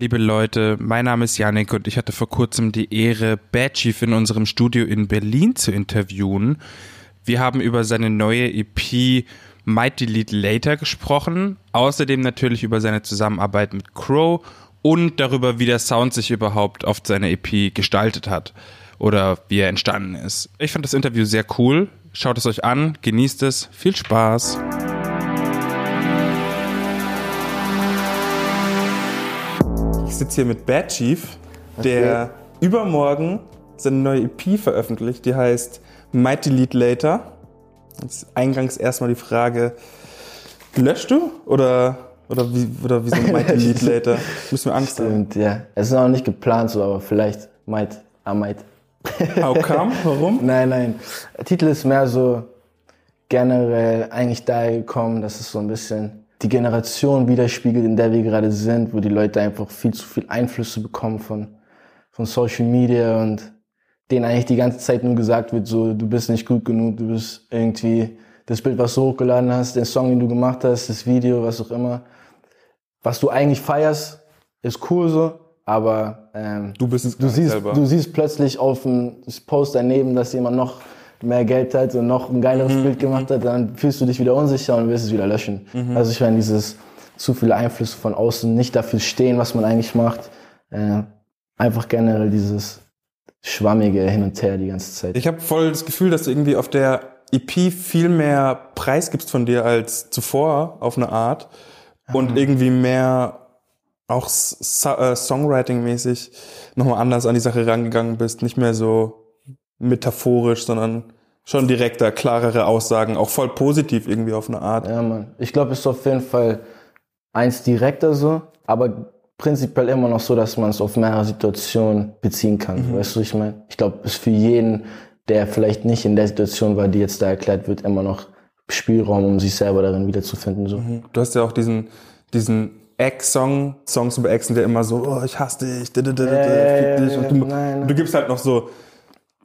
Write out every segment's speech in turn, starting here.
Liebe Leute, mein Name ist Janik und ich hatte vor kurzem die Ehre, Bad Chief in unserem Studio in Berlin zu interviewen. Wir haben über seine neue EP Might Delete Later gesprochen, außerdem natürlich über seine Zusammenarbeit mit Crow und darüber, wie der Sound sich überhaupt auf seiner EP gestaltet hat oder wie er entstanden ist. Ich fand das Interview sehr cool. Schaut es euch an, genießt es, viel Spaß. Sitze hier mit Bad Chief, der Okay. übermorgen seine neue EP veröffentlicht, die heißt Might Delete Later. Jetzt eingangs erstmal die Frage, löscht du oder, oder, wie, oder wieso Might Delete Later? Müssen wir Angst haben. Stimmt, ja. Es ist noch nicht geplant so, aber vielleicht might, I might. How come? Warum? Nein, nein. Der Titel ist mehr so generell eigentlich daher gekommen, dass es so ein bisschen die Generation widerspiegelt, in der wir gerade sind, wo die Leute einfach viel zu viel Einflüsse bekommen von, von Social Media und denen eigentlich die ganze Zeit nur gesagt wird, so, du bist nicht gut genug, du bist irgendwie das Bild, was du hochgeladen hast, den Song, den du gemacht hast, das Video, was auch immer, was du eigentlich feierst, ist cool so, aber ähm, Du bist es du siehst, selber. du siehst plötzlich auf dem Post daneben, dass jemand noch mehr Geld hat und noch ein geileres Mhm, Bild gemacht hat, dann fühlst du dich wieder unsicher und willst es wieder löschen. Mhm. Also ich meine, dieses zu viele Einflüsse von außen, nicht dafür stehen, was man eigentlich macht, äh, einfach generell dieses schwammige Hin und Her die ganze Zeit. Ich habe voll das Gefühl, dass du irgendwie auf der EP viel mehr Preis gibst von dir als zuvor, auf eine Art. Und irgendwie mehr auch so äh, Songwriting-mäßig nochmal anders an die Sache rangegangen bist. Nicht mehr so metaphorisch, sondern schon direkter, klarere Aussagen, auch voll positiv irgendwie auf eine Art. Ja, Mann. Ich glaube, es ist auf jeden Fall eins direkter so, aber prinzipiell immer noch so, dass man es auf mehrere Situationen beziehen kann. Weißt du, ich meine? Ich glaube, es ist für jeden, der vielleicht nicht in der Situation war, die jetzt da erklärt wird, immer noch Spielraum, um sich selber darin wiederzufinden. So. Du hast ja auch diesen, diesen Ex-Song, Songs über Exen, der immer so, oh, ich hasse dich, d -d -d -d Ja, ja, fick dich. Und du, nein, nein. du gibst halt noch so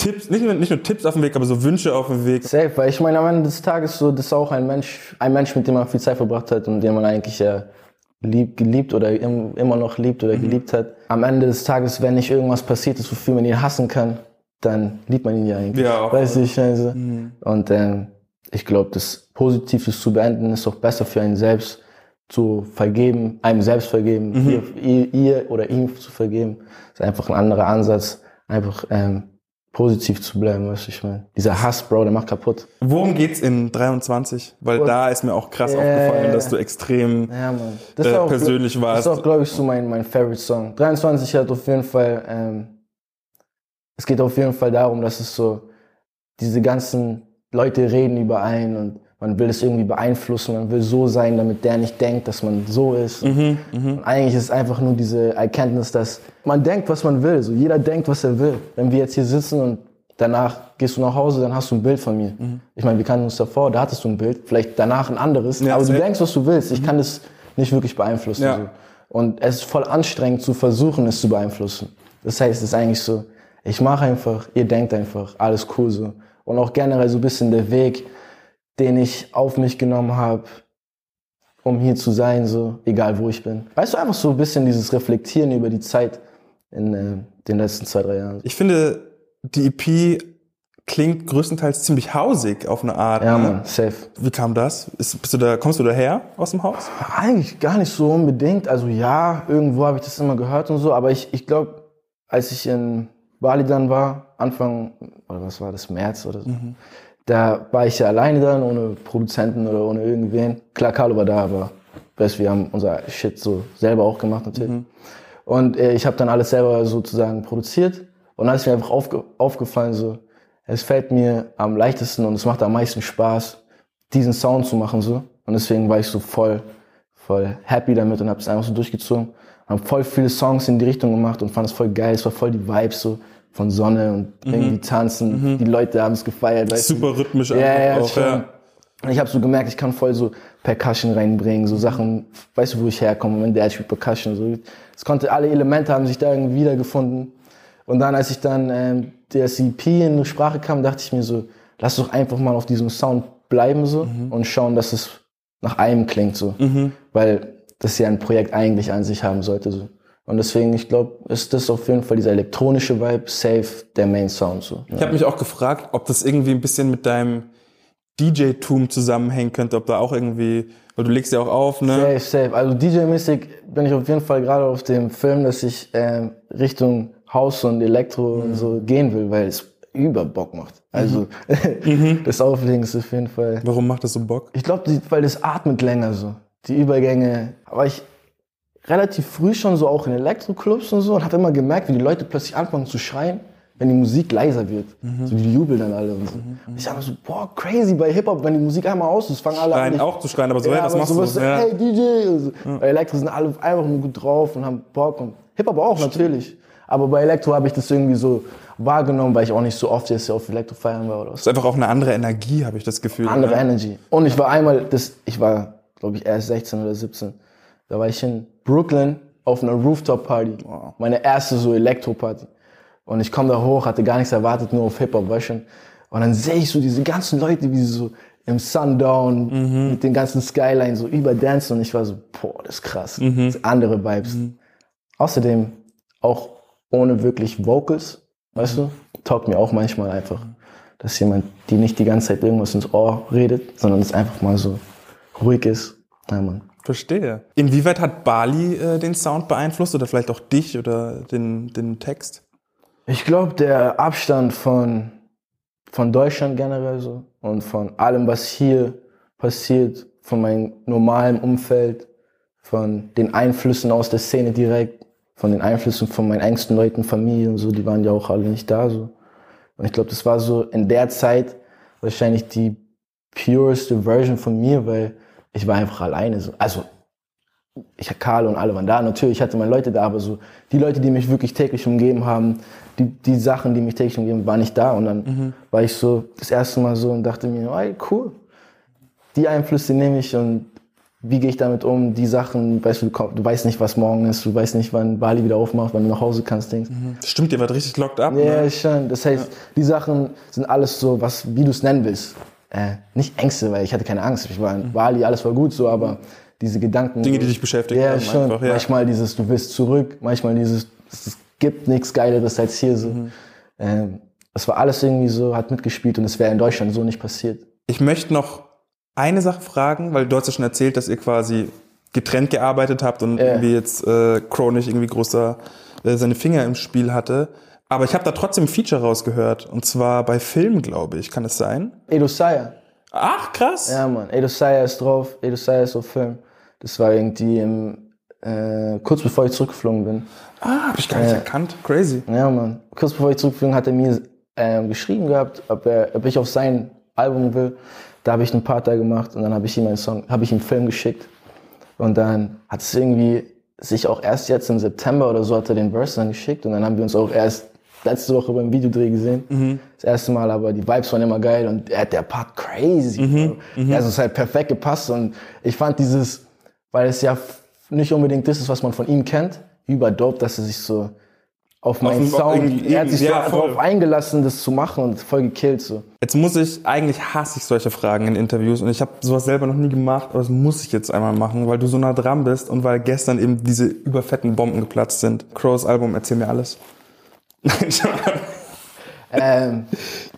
Tipps, nicht nur, nicht nur Tipps auf dem Weg, aber so Wünsche auf dem Weg. Safe, weil ich meine, am Ende des Tages so, das ist auch ein Mensch, ein Mensch, mit dem man viel Zeit verbracht hat und den man eigentlich ja lieb, geliebt oder im, immer noch liebt oder geliebt hat. Am Ende des Tages, wenn nicht irgendwas passiert ist, wofür man ihn hassen kann, dann liebt man ihn ja eigentlich. Ja, auch. Weißt du, ich meine so. Und ähm, ich glaube, das Positives zu beenden ist auch besser für einen selbst zu vergeben, einem selbst vergeben, ihr, ihr, ihr oder ihm zu vergeben. ist einfach ein anderer Ansatz, einfach ähm, positiv zu bleiben, weißt du, ich meine. Dieser Hass, Bro, der macht kaputt. Worum geht's in 23? Weil da ist mir auch krass Ja, aufgefallen, dass du extrem Ja, Mann. äh, persönlich warst. Das ist auch, glaube ich, so mein, mein Favorite Song. 23 hat auf jeden Fall, ähm, es geht auf jeden Fall darum, dass es so, diese ganzen Leute reden über einen und man will es irgendwie beeinflussen, man will so sein, damit der nicht denkt, dass man so ist. Mhm, Und eigentlich ist es einfach nur diese Erkenntnis, dass man denkt, was man will. So jeder denkt, was er will. Wenn wir jetzt hier sitzen und danach gehst du nach Hause, dann hast du ein Bild von mir. Ich meine, wir kannten uns davor, da hattest du ein Bild, vielleicht danach ein anderes, Mhm. Ja, aber du denkst, was du willst. Ich kann das nicht wirklich beeinflussen. Ja. So. Und es ist voll anstrengend zu versuchen, es zu beeinflussen. Das heißt, es ist eigentlich so, ich mache einfach, ihr denkt einfach, alles cool so. Und auch generell so ein bisschen der Weg, den ich auf mich genommen habe, um hier zu sein, so, egal wo ich bin. Weißt du, einfach so ein bisschen dieses Reflektieren über die Zeit in äh, den letzten zwei, drei Jahren. Ich finde, die EP klingt größtenteils ziemlich hausig auf eine Art. Ja, ne? Mann, safe. Wie kam das? Ist, bist du da, kommst du daher aus dem Haus? Eigentlich gar nicht so unbedingt. Also ja, irgendwo habe ich das immer gehört und so, aber ich, ich glaube, als ich in Bali dann war, Anfang, oder was war das, März oder so, da war ich ja alleine dann, ohne Produzenten oder ohne irgendwen. Klar, Carlo war da, aber weißt, wir haben unser Shit so selber auch gemacht natürlich. Und äh, ich habe dann alles selber sozusagen produziert und dann ist mir einfach aufge aufgefallen, so, es fällt mir am leichtesten und es macht am meisten Spaß, diesen Sound zu machen so. Und deswegen war ich so voll, voll happy damit und habe es einfach so durchgezogen. Habe voll viele Songs in die Richtung gemacht und fand es voll geil. Es war voll die Vibes so von Sonne und irgendwie tanzen. Die Leute haben es gefeiert. Weißt du? Super rhythmisch Ja, ja, auch, schon. ja. Und Ich habe so gemerkt, ich kann voll so Percussion reinbringen, so Sachen, weißt du, wo ich herkomme, wenn der spielt Percussion, so. Es konnte, alle Elemente haben sich da irgendwie wiedergefunden. Und dann, als ich dann ähm, der CP in die Sprache kam, dachte ich mir so, lass doch einfach mal auf diesem Sound bleiben so und schauen, dass es nach einem klingt so. Weil das ja ein Projekt eigentlich an sich haben sollte. So. Und deswegen, ich glaube, ist das auf jeden Fall dieser elektronische Vibe, safe, der Main Sound so. Ich habe mich auch gefragt, ob das irgendwie ein bisschen mit deinem DJ-Tum zusammenhängen könnte, ob da auch irgendwie, weil du legst ja auch auf, ne? Safe, safe. Also DJ-mäßig bin ich auf jeden Fall gerade auf dem Film, dass ich ähm, Richtung House und Elektro Mhm. und so gehen will, weil es über Bock macht. Also Mhm. das Auflegen ist auf jeden Fall. Warum macht das so Bock? Ich glaube, weil das atmet länger so. Die Übergänge. Aber ich relativ früh schon so auch in Elektroclubs und so und habe immer gemerkt, wie die Leute plötzlich anfangen zu schreien, wenn die Musik leiser wird. Mhm. So die jubeln dann alle und so. Und ich habe so, boah, crazy bei Hip-Hop, wenn die Musik einmal aus ist, fangen alle an. Schreien dich- auch zu schreien, aber so, hey, was machst sowas, du? Ja. Hey DJ! Und so. Bei Elektro sind alle einfach nur gut drauf und haben Bock und Hip-Hop auch natürlich. Aber bei Elektro habe ich das irgendwie so wahrgenommen, weil ich auch nicht so oft jetzt auf Elektro feiern war oder was. Das ist einfach auch eine andere Energie, habe ich das Gefühl. Andere ne? Energy. Und ich war einmal, das, ich war, glaube ich, erst 16 oder 17. Da war ich in Brooklyn auf einer Rooftop-Party. Meine erste so Elektro-Party. Und ich komme da hoch, hatte gar nichts erwartet, nur auf Hip-Hop, weißt. Und dann sehe ich so diese ganzen Leute, wie sie so im Sundown mit den ganzen Skyline so überdancen. Und ich war so, boah, das ist krass. Das sind andere Vibes. Außerdem auch ohne wirklich Vocals, weißt du, taugt mir auch manchmal einfach, dass jemand, die nicht die ganze Zeit irgendwas ins Ohr redet, sondern es einfach mal so ruhig ist. Ja, Mann. Verstehe. Inwieweit hat Bali äh, den Sound beeinflusst oder vielleicht auch dich oder den, den Text? Ich glaube, der Abstand von, von Deutschland generell so und von allem, was hier passiert, von meinem normalen Umfeld, von den Einflüssen aus der Szene direkt, von den Einflüssen von meinen engsten Leuten, Familie und so, die waren ja auch alle nicht da so. Und ich glaube, das war so in der Zeit wahrscheinlich die pureste Version von mir, weil ich war einfach alleine so. Also ich Karl und alle waren da. Natürlich hatte meine Leute da, aber so die Leute, die mich wirklich täglich umgeben haben, die, die Sachen, die mich täglich umgeben, waren nicht da. Und dann war ich so das erste Mal so und dachte mir, ey, cool. Die Einflüsse nehme ich und wie gehe ich damit um? Die Sachen, weißt du, du, weißt nicht, was morgen ist, du weißt nicht, wann Bali wieder aufmacht, wann du nach Hause kannst, Dings. Stimmt, ihr wart richtig locked up. Ja, Ne? schon. Das heißt, die Sachen sind alles so, was, wie du es nennen willst. Äh, nicht Ängste, weil ich hatte keine Angst. Ich war in Bali, alles war gut so, aber diese Gedanken. Dinge, die dich beschäftigt ja, haben schon. einfach, ja. Manchmal dieses, du willst zurück, manchmal dieses, es gibt nichts Geileres als hier so. Mhm. Ähm, das war alles irgendwie so, hat mitgespielt und es wäre in Deutschland so nicht passiert. Ich möchte noch eine Sache fragen, weil du hast ja schon erzählt, dass ihr quasi getrennt gearbeitet habt und Ja. irgendwie jetzt äh, Crow nicht irgendwie großer äh, seine Finger im Spiel hatte. Aber ich habe da trotzdem ein Feature rausgehört. Und zwar bei Film, glaube ich. Kann es sein? Edo Saya. Ach, krass. Ja, Mann. Edo Saya ist drauf. Edo Saya ist auf Film. Das war irgendwie im, äh, kurz bevor ich zurückgeflogen bin. Ah, habe ich gar nicht erkannt. Crazy. Ja, Mann. Kurz bevor ich zurückflogen, hat er mir ähm, geschrieben gehabt, ob, er, ob ich auf sein Album will. Da habe ich einen Part da gemacht und dann habe ich ihm einen Song, habe ich ihm einen Film geschickt. Und dann hat es irgendwie sich auch erst jetzt im September oder so hat er den Verse dann geschickt und dann haben wir uns auch erst letzte Woche beim Videodreh gesehen. Das erste Mal, aber die Vibes waren immer geil und er hat der Part crazy. Bro. Also es hat halt perfekt gepasst und ich fand dieses, weil es ja nicht unbedingt das ist, was man von ihm kennt, über dope, dass er sich so auf meinen den- Sound, er hat sich ja, so darauf eingelassen, das zu machen und voll gekillt so. Jetzt muss ich, eigentlich hasse ich solche Fragen in Interviews und ich habe sowas selber noch nie gemacht, aber das muss ich jetzt einmal machen, weil du so nah dran bist und weil gestern eben diese überfetten Bomben geplatzt sind. Crows Album, erzähl mir alles. Ähm,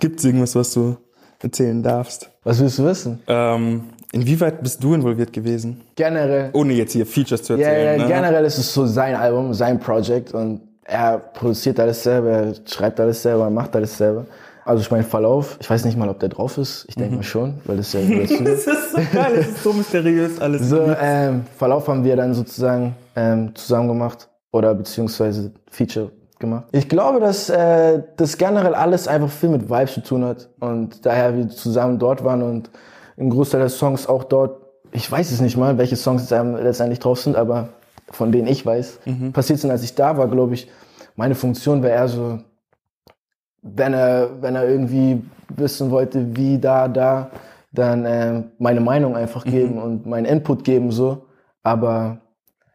Gibt's irgendwas, was du erzählen darfst? was willst du wissen? Ähm, inwieweit bist du involviert gewesen? Generell. Ohne jetzt hier Features zu Ja, erzählen. ja, ne? generell ist es so sein Album, sein Project und er produziert alles selber, er schreibt alles selber, macht alles selber. Also ich meine Verlauf, ich weiß nicht mal, ob der drauf ist. Ich Mhm. denke mal schon, weil das ist ja. Das ist so geil, das ist so mysteriös alles. So, ähm, Verlauf haben wir dann sozusagen ähm, zusammen gemacht oder beziehungsweise Feature gemacht. Ich glaube, dass äh, das generell alles einfach viel mit Vibes zu tun hat und daher wir zusammen dort waren und ein Großteil der Songs auch dort, ich weiß es nicht mal, welche Songs jetzt letztendlich drauf sind, aber von denen ich weiß, passiert sind, als ich da war, glaube ich, meine Funktion wäre eher so, wenn er, wenn er irgendwie wissen wollte, wie da, da, dann ähm, meine Meinung einfach geben und meinen Input geben so. Aber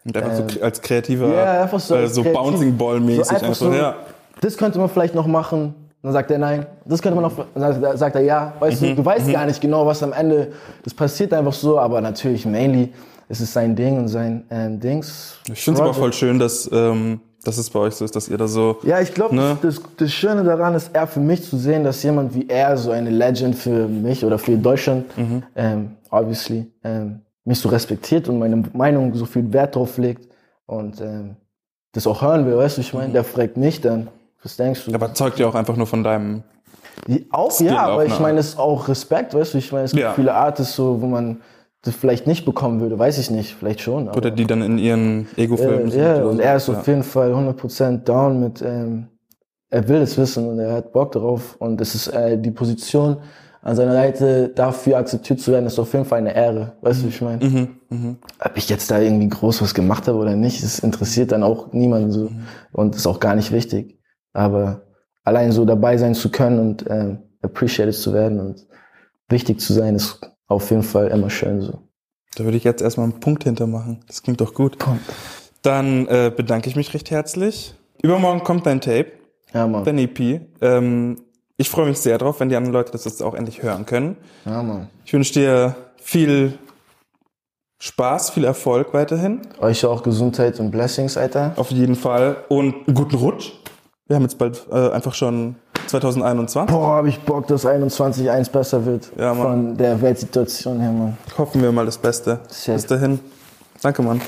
Und einfach so als kreativer, ja, einfach so, äh, als so kreativ. Bouncing Ball mäßig so einfach einfach, so, ja. das könnte man vielleicht noch machen. Dann sagt er nein. Das könnte man noch, dann sagt- er ja. Weißt Mhm, du, du weißt gar nicht genau, was am Ende, das passiert einfach so, aber natürlich mainly es ist sein Ding und sein ähm, Dings. Ich finde es aber voll schön, dass, ähm, dass es bei euch so ist, dass ihr da so. Ja, ich glaube, Ne? das, das Schöne daran ist eher für mich zu sehen, dass jemand wie er, so eine Legend für mich oder für Deutschland, ähm, obviously, ähm, mich so respektiert und meine Meinung so viel Wert drauf legt und ähm, das auch hören will, weißt du, ich meine, der fragt mich dann, was denkst du? Aber zeugt ja auch einfach nur von deinem. Die- Auch Skill ja, aber ich meine, es ist auch Respekt, weißt du, ich meine, es gibt Ja. viele Artists so, wo man das vielleicht nicht bekommen würde, weiß ich nicht, vielleicht schon. Oder die dann in ihren Ego-Filmen äh, sind. ja, und er ist ja. auf jeden Fall 100% down mit, ähm, er will es wissen und er hat Bock darauf und es ist äh, die Position an seiner Seite dafür akzeptiert zu werden, ist auf jeden Fall eine Ehre, weißt du, wie ich meine? Mhm, Ob ich jetzt da irgendwie groß was gemacht habe oder nicht, das interessiert dann auch niemanden so und ist auch gar nicht wichtig, aber allein so dabei sein zu können und ähm, appreciated zu werden und wichtig zu sein, ist auf jeden Fall immer schön so. Da würde ich jetzt erstmal einen Punkt hintermachen. Das klingt doch gut. Dann äh, bedanke ich mich recht herzlich. Übermorgen kommt dein Tape, Ja, Mann. dein EP. Ähm, ich freue mich sehr drauf, wenn die anderen Leute das jetzt auch endlich hören können. Ja, Mann. Ich wünsche dir viel Spaß, viel Erfolg weiterhin. Euch auch Gesundheit und Blessings, Alter. Auf jeden Fall. Und einen guten Rutsch. Wir haben jetzt bald äh, einfach schon 2021. Boah, hab ich Bock, dass 21.1 besser wird. Ja, Mann. Von der Weltsituation her, Mann. Hoffen wir mal das Beste. Safe. Bis dahin. Danke, Mann.